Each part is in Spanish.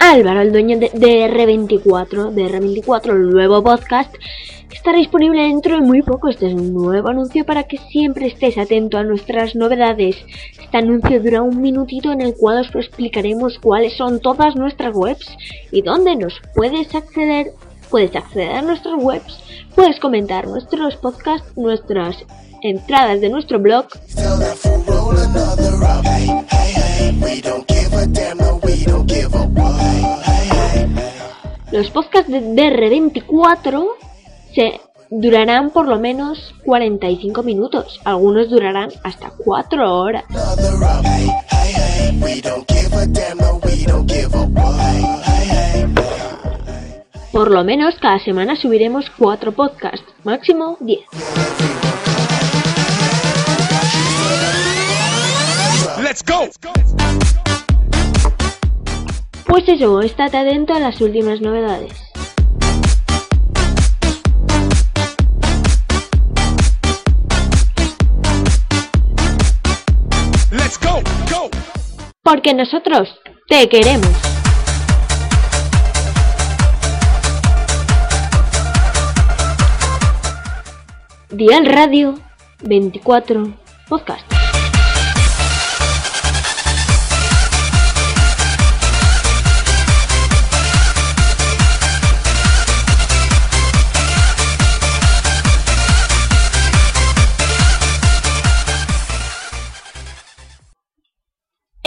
Álvaro, el dueño de, R24, de R24, el nuevo podcast, estará disponible dentro de muy poco. Este es un nuevo anuncio para que siempre estés atento a nuestras novedades. Este anuncio dura un minutito en el cual os explicaremos cuáles son todas nuestras webs y dónde nos puedes acceder. Puedes acceder a nuestras webs, puedes comentar nuestros podcasts, nuestras entradas de nuestro blog. Los podcasts de DR24 se durarán por lo menos 45 minutos, algunos durarán hasta 4 horas. Por lo menos cada semana subiremos 4 podcasts, máximo 10. Let's go. Pues eso, estate atento a las últimas novedades. Let's go, go. Porque nosotros te queremos. Dial Radio 24 Podcast.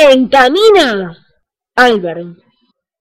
Encamina, Álvaro.